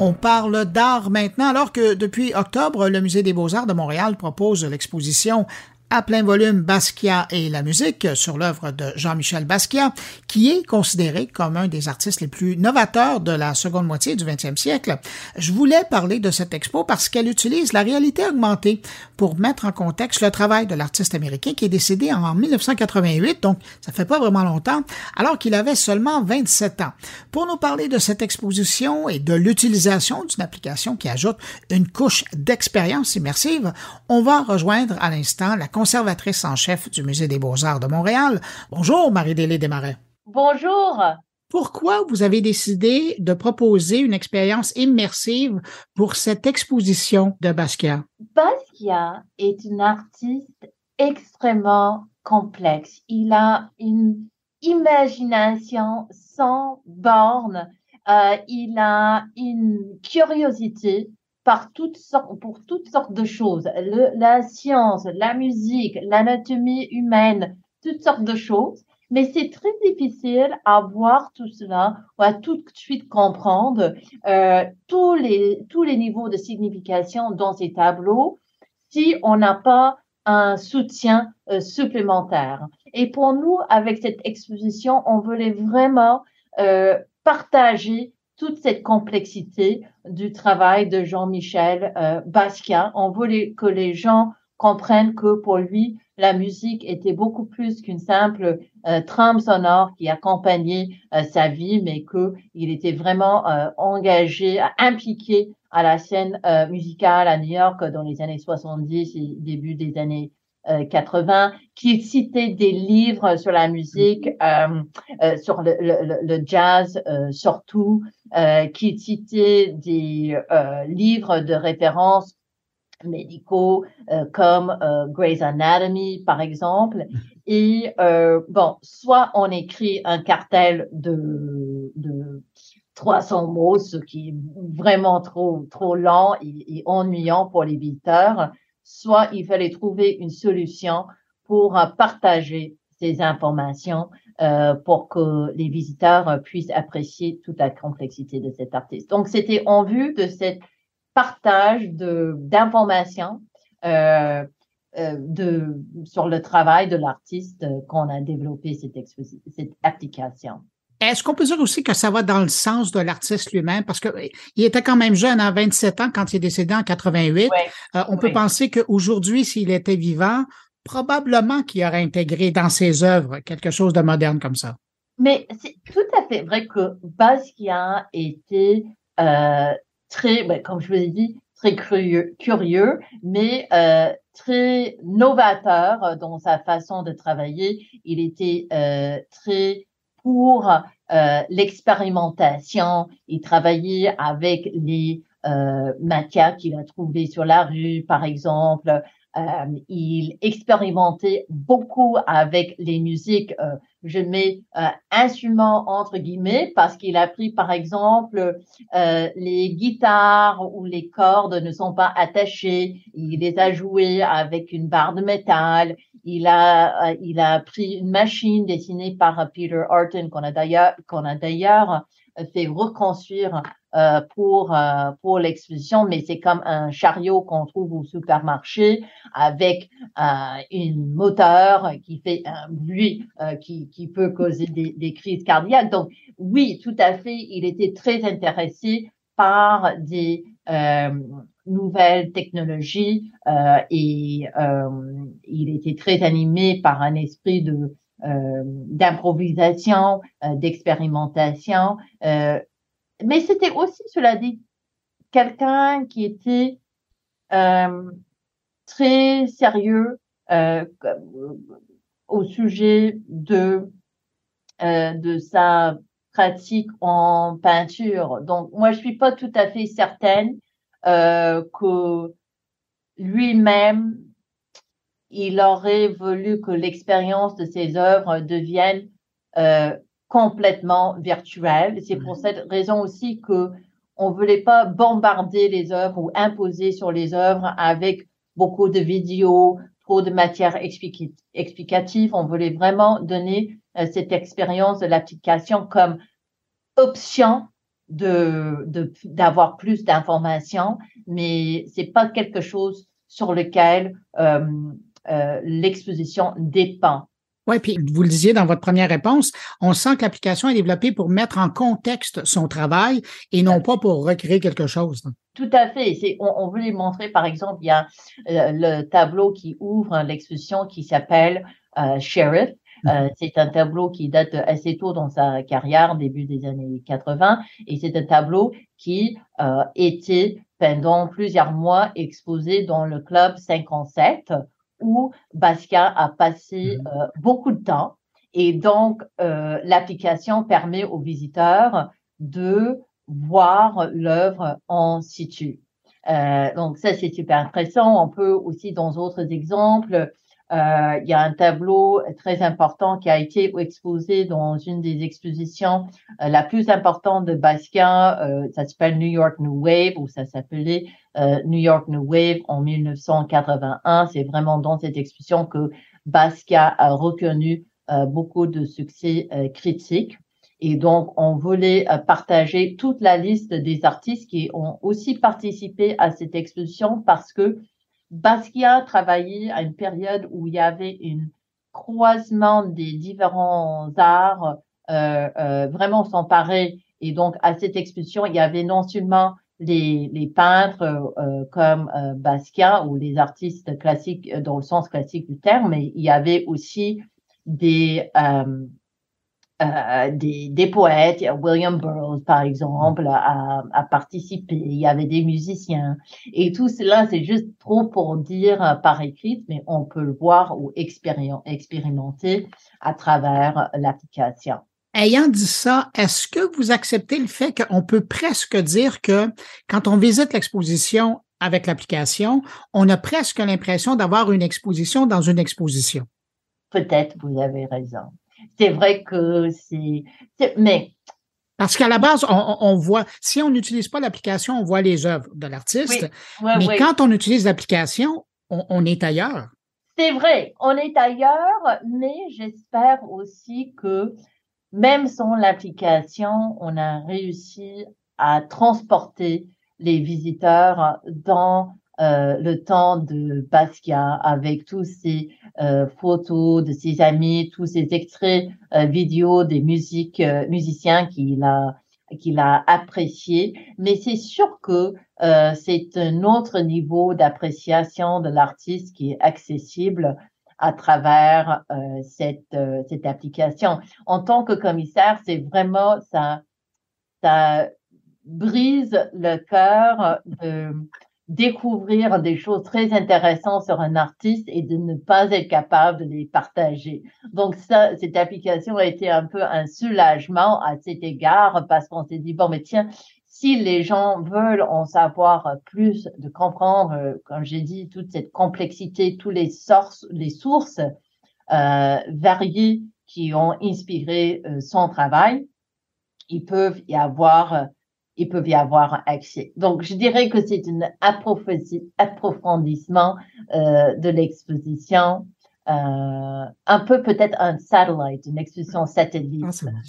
On parle d'art maintenant, alors que depuis octobre, le Musée des beaux-arts de Montréal propose l'exposition à plein volume Basquiat et la musique sur l'œuvre de Jean-Michel Basquiat, qui est considéré comme un des artistes les plus novateurs de la seconde moitié du 20e siècle. Je voulais parler de cette expo parce qu'elle utilise la réalité augmentée pour mettre en contexte le travail de l'artiste américain qui est décédé en 1988, donc ça fait pas vraiment longtemps, alors qu'il avait seulement 27 ans. Pour nous parler de cette exposition et de l'utilisation d'une application qui ajoute une couche d'expérience immersive, on va rejoindre à l'instant la conservatrice en chef du Musée des beaux-arts de Montréal. Bonjour, Marie-Délé Desmarais. Bonjour. Pourquoi vous avez décidé de proposer une expérience immersive pour cette exposition de Basquiat? Basquiat est un artiste extrêmement complexe. Il a une imagination sans borne. Euh, il a une curiosité par toutes sortes, pour toutes sortes de choses. la science, la musique, l'anatomie humaine, toutes sortes de choses. Mais c'est très difficile à voir tout cela ou à tout de suite comprendre euh, tous les tous les niveaux de signification dans ces tableaux si on n'a pas un soutien euh, supplémentaire. Et pour nous, avec cette exposition, on voulait vraiment euh, partager toute cette complexité du travail de Jean-Michel euh, Basquiat. On voulait que les gens comprennent que pour lui, la musique était beaucoup plus qu'une simple euh, trame sonore qui accompagnait euh, sa vie, mais que il était vraiment engagé, impliqué à la scène musicale à New York dans les années 70 et début des années 80, qui citait des livres sur la musique, sur le, le, le jazz surtout, euh, qui citait des euh, livres de référence médicaux euh, comme euh, Grey's Anatomy, par exemple. Et euh, bon, soit on écrit un cartel de, de 300 mots, ce qui est vraiment trop, trop lent et, et ennuyant pour les visiteurs, soit il fallait trouver une solution pour partager ces informations euh, pour que les visiteurs puissent apprécier toute la complexité de cet artiste. Donc, c'était en vue de cet partage d'informations euh, euh, sur le travail de l'artiste qu'on a développé cette application. Est-ce qu'on peut dire aussi que ça va dans le sens de l'artiste lui-même? Parce que il était quand même jeune, à 27 ans, quand il est décédé en 88. euh, on peut penser qu'aujourd'hui, s'il était vivant, probablement qu'il aurait intégré dans ses œuvres quelque chose de moderne comme ça. Mais c'est tout à fait vrai que Basquiat était euh, très, ben, comme je vous ai dit, très curieux, curieux mais euh, très novateur dans sa façon de travailler. Il était euh, très pour euh, l'expérimentation. Il travaillait avec les euh, matières qu'il a trouvées sur la rue, par exemple. Euh, il expérimentait beaucoup avec les musiques. Euh, je mets euh, instrument entre guillemets parce qu'il a pris par exemple les guitares où les cordes ne sont pas attachées. Il les a jouées avec une barre de métal. Il a il a pris une machine dessinée par Peter Arton qu'on a d'ailleurs qu'on a d'ailleurs fait reconstruire euh, pour euh, pour l'exposition, mais c'est comme un chariot qu'on trouve au supermarché avec euh, une moteur qui fait un bruit euh, qui qui peut causer des, des crises cardiaques. Donc oui, tout à fait, il était très intéressé par des euh, nouvelles technologies et il était très animé par un esprit de d'improvisation, d'expérimentation. Euh, mais c'était aussi, cela dit, quelqu'un qui était très sérieux au sujet de de sa pratique en peinture. Donc, moi, je suis pas tout à fait certaine que lui-même il aurait voulu que l'expérience de ses œuvres devienne euh, complètement virtuelle. C'est pour cette raison aussi que on voulait pas bombarder les œuvres ou imposer sur les œuvres avec beaucoup de vidéos, trop de matière explicative. On voulait vraiment donner euh, cette expérience de l'application comme option de d'avoir plus d'informations, mais c'est pas quelque chose sur lequel euh, euh, l'exposition dépend. Oui, puis vous le disiez dans votre première réponse, on sent que l'application est développée pour mettre en contexte son travail et non pas pour recréer quelque chose. Tout à fait. On, on, veut les montrer, par exemple, il y a euh, le tableau qui ouvre l'exposition qui s'appelle euh, Sheriff. Euh, c'est un tableau qui date assez tôt dans sa carrière, début des années 80, et c'est un tableau qui euh, était pendant plusieurs mois exposé dans le club 57, où Basquiat a passé mhm. euh, beaucoup de temps. Et donc, euh, l'application permet aux visiteurs de voir l'œuvre en situ. Euh, donc ça, c'est super intéressant. On peut aussi, dans d'autres exemples, il y a un tableau très important qui a été exposé dans une des expositions euh, la plus importante de Basquiat. Euh, ça s'appelle New York New Wave ou ça s'appelait New York New Wave en 1981. C'est vraiment dans cette exposition que Basquiat a reconnu beaucoup de succès critiques. Et donc, on voulait partager toute la liste des artistes qui ont aussi participé à cette exposition parce que Basquiat travaillait à une période où il y avait un croisement des différents arts euh, euh, vraiment s'emparer. Et donc, à cette exposition, il y avait non seulement les, les peintres euh, comme euh, Basquiat ou les artistes classiques dans le sens classique du terme, mais il y avait aussi des, euh, euh, des, des, poètes, William Burroughs par exemple a, a, participé, il y avait des musiciens. Et tout cela c'est juste trop pour dire euh, par écrit, mais on peut le voir ou expérimenter à travers l'application. Ayant dit ça, est-ce que vous acceptez le fait qu'on peut presque dire que quand on visite l'exposition avec l'application, on a presque l'impression d'avoir une exposition dans une exposition? Peut-être, vous avez raison c'est vrai que c'est, mais parce qu'à la base, on, voit, si on n'utilise pas l'application, on voit les œuvres de l'artiste. mais quand on utilise l'application, on, est ailleurs. C'est vrai, on est ailleurs, mais j'espère aussi que même sans l'application, on a réussi à transporter les visiteurs dans le temps de Basquiat avec tous ces euh, photos de ses amis, tous ces extraits euh, vidéo des musiques musiciens qu'il a qu'il a apprécié, mais c'est sûr que c'est un autre niveau d'appréciation de l'artiste qui est accessible à travers cette cette application. En tant que commissaire, c'est vraiment ça ça brise le cœur de découvrir des choses très intéressantes sur un artiste et de ne pas être capable de les partager. Donc ça, cette application a été un peu un soulagement à cet égard parce qu'on s'est dit, bon, mais tiens, si les gens veulent en savoir plus, de comprendre, euh, comme j'ai dit, toute cette complexité, tous les sources, les sources euh, variées qui ont inspiré euh, son travail, ils peuvent y avoir ils peuvent y avoir accès. Donc, je dirais que c'est un approfondissement euh, de l'exposition, euh, un peu peut-être un satellite, une exposition satellite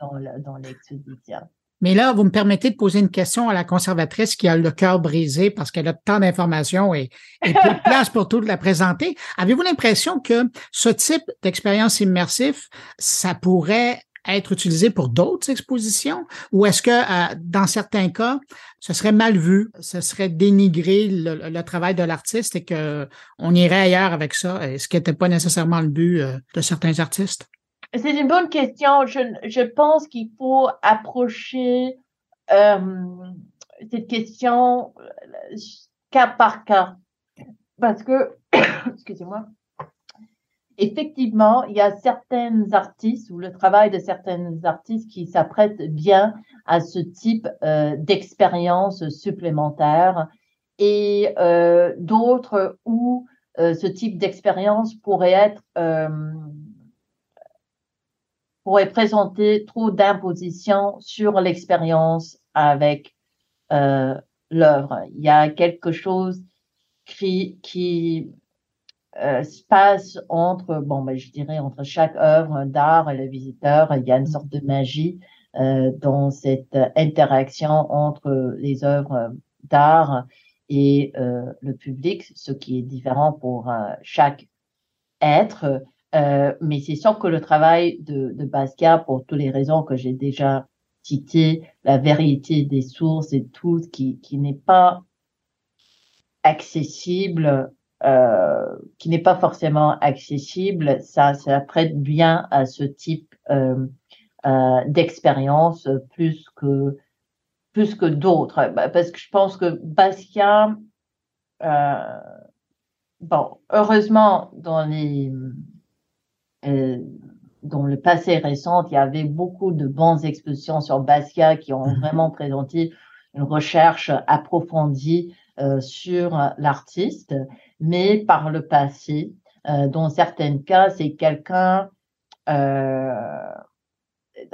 ah, dans l'exposition. Mais là, vous me permettez de poser une question à la conservatrice qui a le cœur brisé parce qu'elle a tant d'informations et, et peu de place pour tout la présenter. Avez-vous l'impression que ce type d'expérience immersive, ça pourrait être utilisé pour d'autres expositions? Ou est-ce que euh, dans certains cas, ce serait mal vu, ce serait dénigrer le, travail de l'artiste et que on irait ailleurs avec ça, ce qui n'était pas nécessairement le but euh, de certains artistes? C'est une bonne question. Je, je pense qu'il faut approcher euh, cette question cas par cas parce que, excusez-moi, effectivement, il y a certains artistes ou le travail de certains artistes qui s'apprêtent bien à ce type euh, d'expérience supplémentaire et euh, d'autres où euh, ce type d'expérience pourrait être pourrait présenter trop d'imposition sur l'expérience avec l'œuvre. Il y a quelque chose qui, qui euh, se passe entre, bon, ben, je dirais, entre chaque œuvre d'art et le visiteur, il y a une sorte de magie dans cette interaction entre les œuvres d'art et le public, ce qui est différent pour chaque être. mais c'est sûr que le travail de, de Basquiat, pour toutes les raisons que j'ai déjà citées, la vérité des sources et tout, qui, qui n'est pas accessible, euh, qui n'est pas forcément accessible, ça, ça prête bien à ce type euh, euh, d'expérience plus que plus que d'autres, bah, parce que je pense que Basquiat, euh, bon, heureusement dans les euh, dans le passé récent, il y avait beaucoup de bonnes expositions sur Basquiat qui ont mhm. vraiment présenté une recherche approfondie euh, sur l'artiste, mais par le passé, euh, dans certains cas, c'est quelqu'un, euh,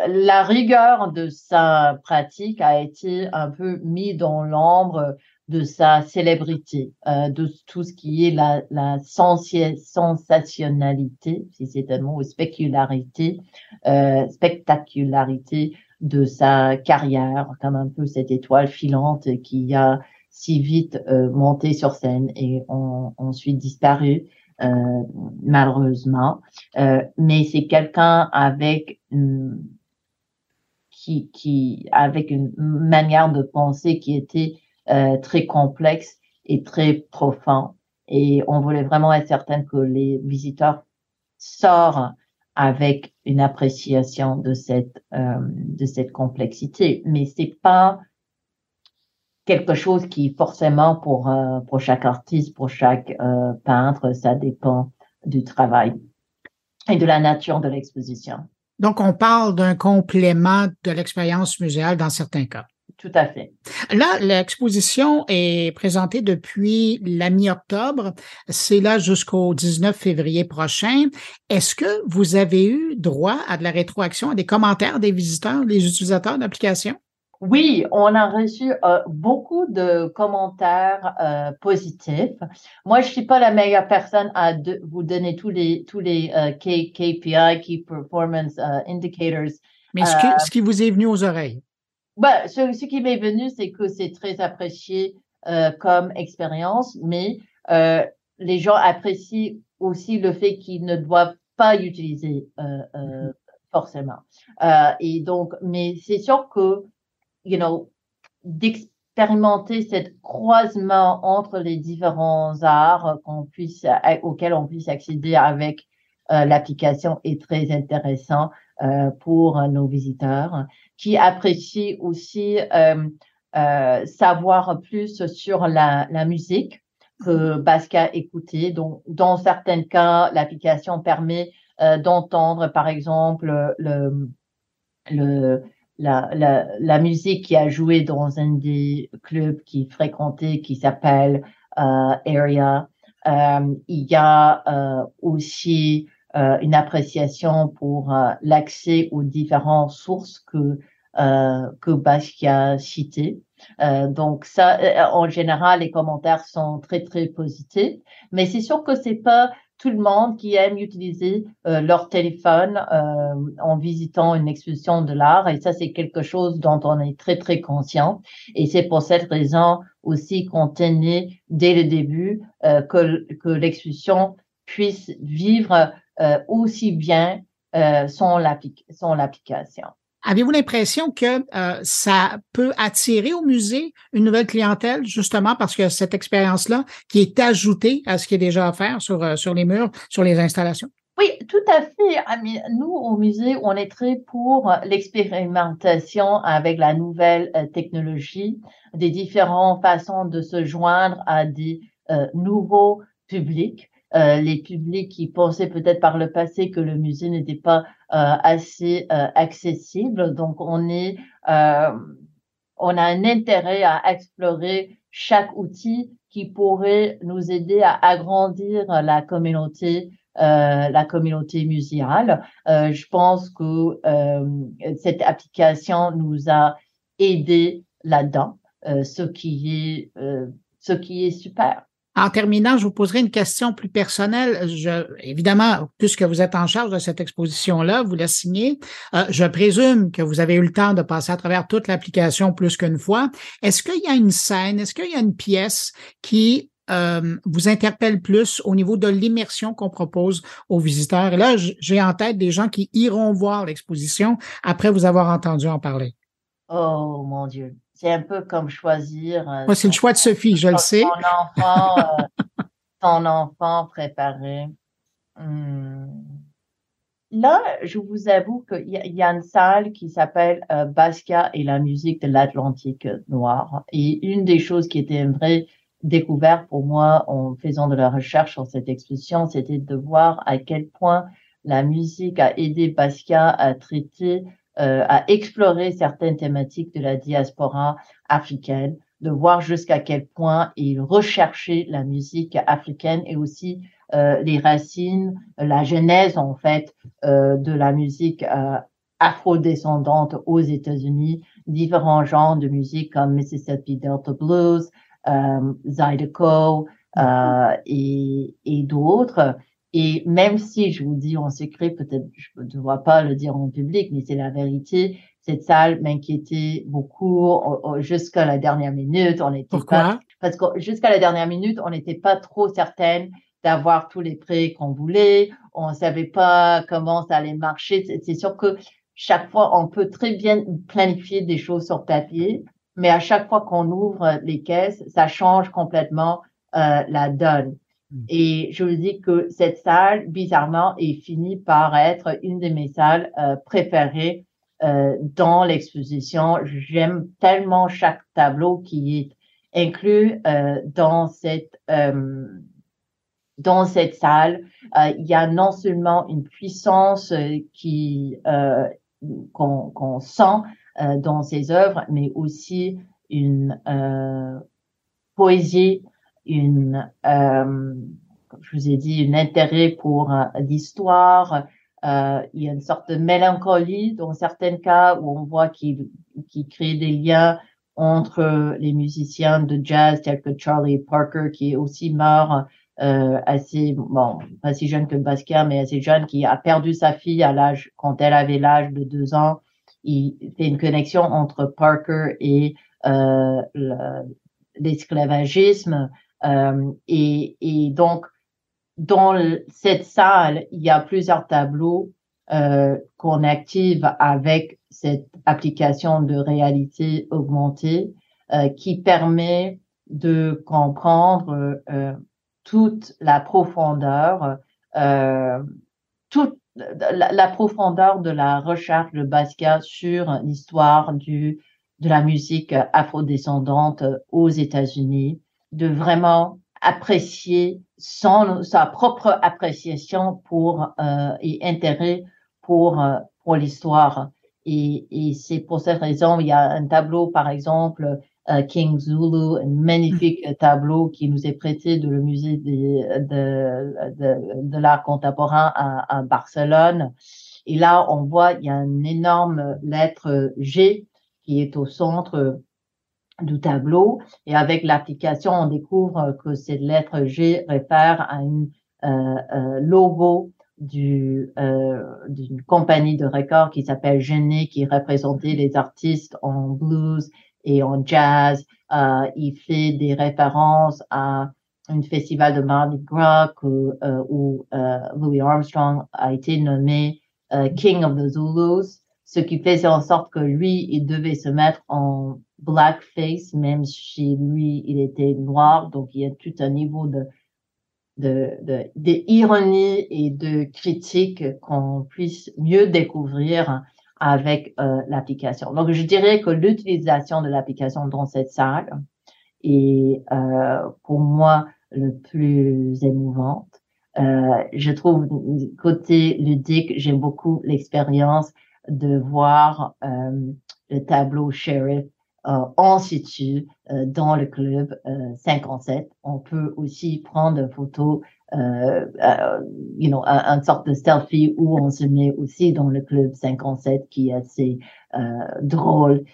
la rigueur de sa pratique a été un peu mis dans l'ombre de sa célébrité, de tout ce qui est la, la sensationnalité, si c'est un mot, ou spécularité, spectacularité de sa carrière, comme un peu cette étoile filante qui a si vite euh, monté sur scène et ont ensuite disparu euh, malheureusement. Euh, mais c'est quelqu'un avec une, qui, qui avec une manière de penser qui était euh, très complexe et très profond. Et on voulait vraiment être certain que les visiteurs sortent avec une appréciation de cette euh, de cette complexité. Mais c'est pas quelque chose qui forcément pour euh, pour chaque artiste, pour chaque euh, peintre, ça dépend du travail et de la nature de l'exposition. Donc, on parle d'un complément de l'expérience muséale dans certains cas. Tout à fait. Là, l'exposition est présentée depuis la mi-octobre. C'est là jusqu'au 19 février prochain. Est-ce que vous avez eu droit à de la rétroaction, à des commentaires des visiteurs, des utilisateurs d'application? Oui, on a reçu euh, beaucoup de commentaires euh, positifs. Moi, je suis pas la meilleure personne à vous donner tous les tous les euh, KPI, Key Performance Indicators. Mais ce qui, ce qui, vous est venu aux oreilles? Ben, ce, ce qui m'est venu, c'est que c'est très apprécié comme expérience, mais les gens apprécient aussi le fait qu'ils ne doivent pas utiliser mm-hmm. forcément. et donc, mais c'est sûr que you know, d'expérimenter cette croisement entre les différents arts qu'on puisse, auxquels on puisse accéder avec euh, l'application est très intéressant euh, pour nos visiteurs qui apprécient aussi euh, euh savoir plus sur la, la musique que Basca écoutait. Donc, dans certains cas, l'application permet euh, d'entendre, par exemple, le, le, la, la, la, musique qui a joué dans un des clubs qui fréquentait, qui s'appelle euh, Area. Euh, il y a euh, aussi euh, une appréciation pour euh, l'accès aux différentes sources que euh, que Basquiat citait. donc ça, en général, les commentaires sont très très positifs, mais c'est sûr que c'est pas tout le monde qui aime utiliser euh, leur téléphone euh, en visitant une exposition de l'art. Et ça, c'est quelque chose dont on est très, très conscient. Et c'est pour cette raison aussi qu'on tenait dès le début euh, que, que l'exposition puisse vivre aussi bien son l'application. Avez-vous l'impression que euh, ça peut attirer au musée une nouvelle clientèle, justement parce que cette expérience-là qui est ajoutée à ce qui est déjà à faire sur, euh, sur les murs, sur les installations? Oui, tout à fait. Nous, au musée, on est très pour l'expérimentation avec la nouvelle euh, technologie, des différentes façons de se joindre à des nouveaux publics. Euh, les publics qui pensaient peut-être par le passé que le musée n'était pas euh, assez euh, accessible. Donc, on est, on a un intérêt à explorer chaque outil qui pourrait nous aider à agrandir la communauté la communauté muséale. je pense que cette application nous a aidé là-dedans, ce qui est ce qui est super. En terminant, je vous poserai une question plus personnelle. Évidemment, puisque vous êtes en charge de cette exposition-là, vous la signez. Euh, je présume que vous avez eu le temps de passer à travers toute l'application plus qu'une fois. Est-ce qu'il y a une scène, est-ce qu'il y a une pièce qui euh, vous interpelle plus au niveau de l'immersion qu'on propose aux visiteurs? Et là, j'ai en tête des gens qui iront voir l'exposition après vous avoir entendu en parler. Oh mon Dieu c'est un peu comme choisir. Euh, c'est le choix de Sophie, je le sais. Ton enfant, euh, ton enfant préparé. Hmm. Là, je vous avoue qu'il y, a une salle qui s'appelle euh, Basquiat et la musique de l'Atlantique noir. Et une des choses qui était une vraie découverte pour moi en faisant de la recherche sur cette exposition, c'était de voir à quel point la musique a aidé Basquiat à traiter euh, à explorer certaines thématiques de la diaspora africaine, de voir jusqu'à quel point il recherchait la musique africaine et aussi euh, les racines, la genèse en fait euh, de la musique euh, afro-descendante aux États-Unis, différents genres de musique comme Mississippi Delta Blues, euh, Zydeco euh, et, et d'autres. Et même si je vous dis en secret, peut-être je ne dois pas le dire en public, mais c'est la vérité, cette salle m'inquiétait beaucoup jusqu'à la dernière minute. On était Pourquoi? Parce que jusqu'à la dernière minute, on n'était pas trop certaine d'avoir tous les prêts qu'on voulait. On ne savait pas comment ça allait marcher. C'est sûr que chaque fois, on peut très bien planifier des choses sur papier, mais à chaque fois qu'on ouvre les caisses, ça change complètement euh, la donne. Mm. Et je vous dis que cette salle, bizarrement, est finie par être une de mes salles euh, préférées euh, dans l'exposition. J'aime tellement chaque tableau qui est inclus euh, dans cette euh, dans cette salle. Euh, il y a non seulement une puissance qui qu'on qu'on sent dans ces œuvres, mais aussi une poésie une, euh, comme je vous ai dit, un intérêt pour euh, l'histoire. Euh, il y a une sorte de mélancolie dans certains cas où on voit qu'il qu crée des liens entre les musiciens de jazz tels que Charlie Parker qui est aussi mort euh, assez bon pas si jeune que Basquiat mais assez jeune qui a perdu sa fille à l'âge quand elle avait l'âge de deux ans il fait une connexion entre Parker et euh, l'esclavagisme et, et, donc, dans cette salle, il y a plusieurs tableaux euh, qu'on active avec cette application de réalité augmentée euh, qui permet de comprendre euh, toute la profondeur, euh, toute la, la, profondeur de la recherche de Basquiat sur l'histoire du de la musique afrodescendante aux États-Unis de vraiment apprécier son, sa propre appréciation pour euh, et intérêt pour euh, pour l'histoire. Et, et c'est pour cette raison il y a un tableau par exemple euh, King Zulu, un magnifique mm. tableau qui nous est prêté de le musée de, de, de, de l'art contemporain à, à, Barcelone. Et là, on voit, il y a une énorme lettre G qui est au centre du tableau. Et avec l'application, on découvre que cette lettre G réfère à un euh, euh, logo du euh, d'une compagnie de records qui s'appelle Genet, qui représentait les artistes en blues et en jazz. Euh, il fait des références à un festival de Mardi Gras où, euh, où euh, Louis Armstrong a été nommé King of the Zulus, ce qui faisait en sorte que lui, il devait se mettre en blackface, même si lui, il était noir. Donc, il y a tout un niveau de, de, de, d'ironie et de critique qu'on puisse mieux découvrir avec euh, l'application. Donc, je dirais que l'utilisation de l'application dans cette salle est euh, pour moi le plus émouvante. Euh, je trouve côté ludique, j'aime beaucoup l'expérience de voir euh, le tableau sheriff en situ euh, dans le club 57. Euh, On peut aussi prendre une photo, you know, une sorte de selfie où on se met aussi dans le club 57 qui est assez drôle,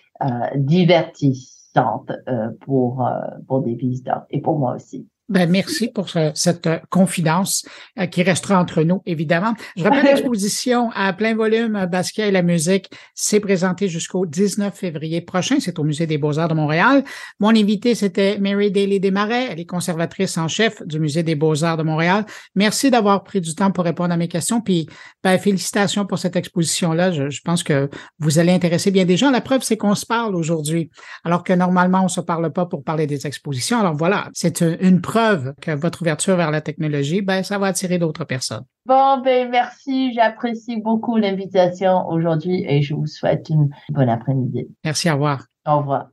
divertissante pour pour des visiteurs et pour moi aussi. Ben, merci pour cette euh, confidence euh, qui restera entre nous, évidemment. Je rappelle l'exposition à plein volume Basquiat et la musique. C'est présenté jusqu'au 19 février prochain. C'est au Musée des Beaux-Arts de Montréal. Mon invité, c'était Mary Daly Desmarais. Elle est conservatrice en chef du Musée des Beaux-Arts de Montréal. Merci d'avoir pris du temps pour répondre à mes questions. Puis, ben, félicitations pour cette exposition-là. Je, je pense que vous allez intéresser bien des gens. La preuve, c'est qu'on se parle aujourd'hui, alors que normalement, on se parle pas pour parler des expositions. Alors voilà, c'est une preuve que votre ouverture vers la technologie, ben, ça va attirer d'autres personnes. Bon, ben, merci. J'apprécie beaucoup l'invitation aujourd'hui et je vous souhaite une bonne après-midi. Merci, au revoir. Au revoir.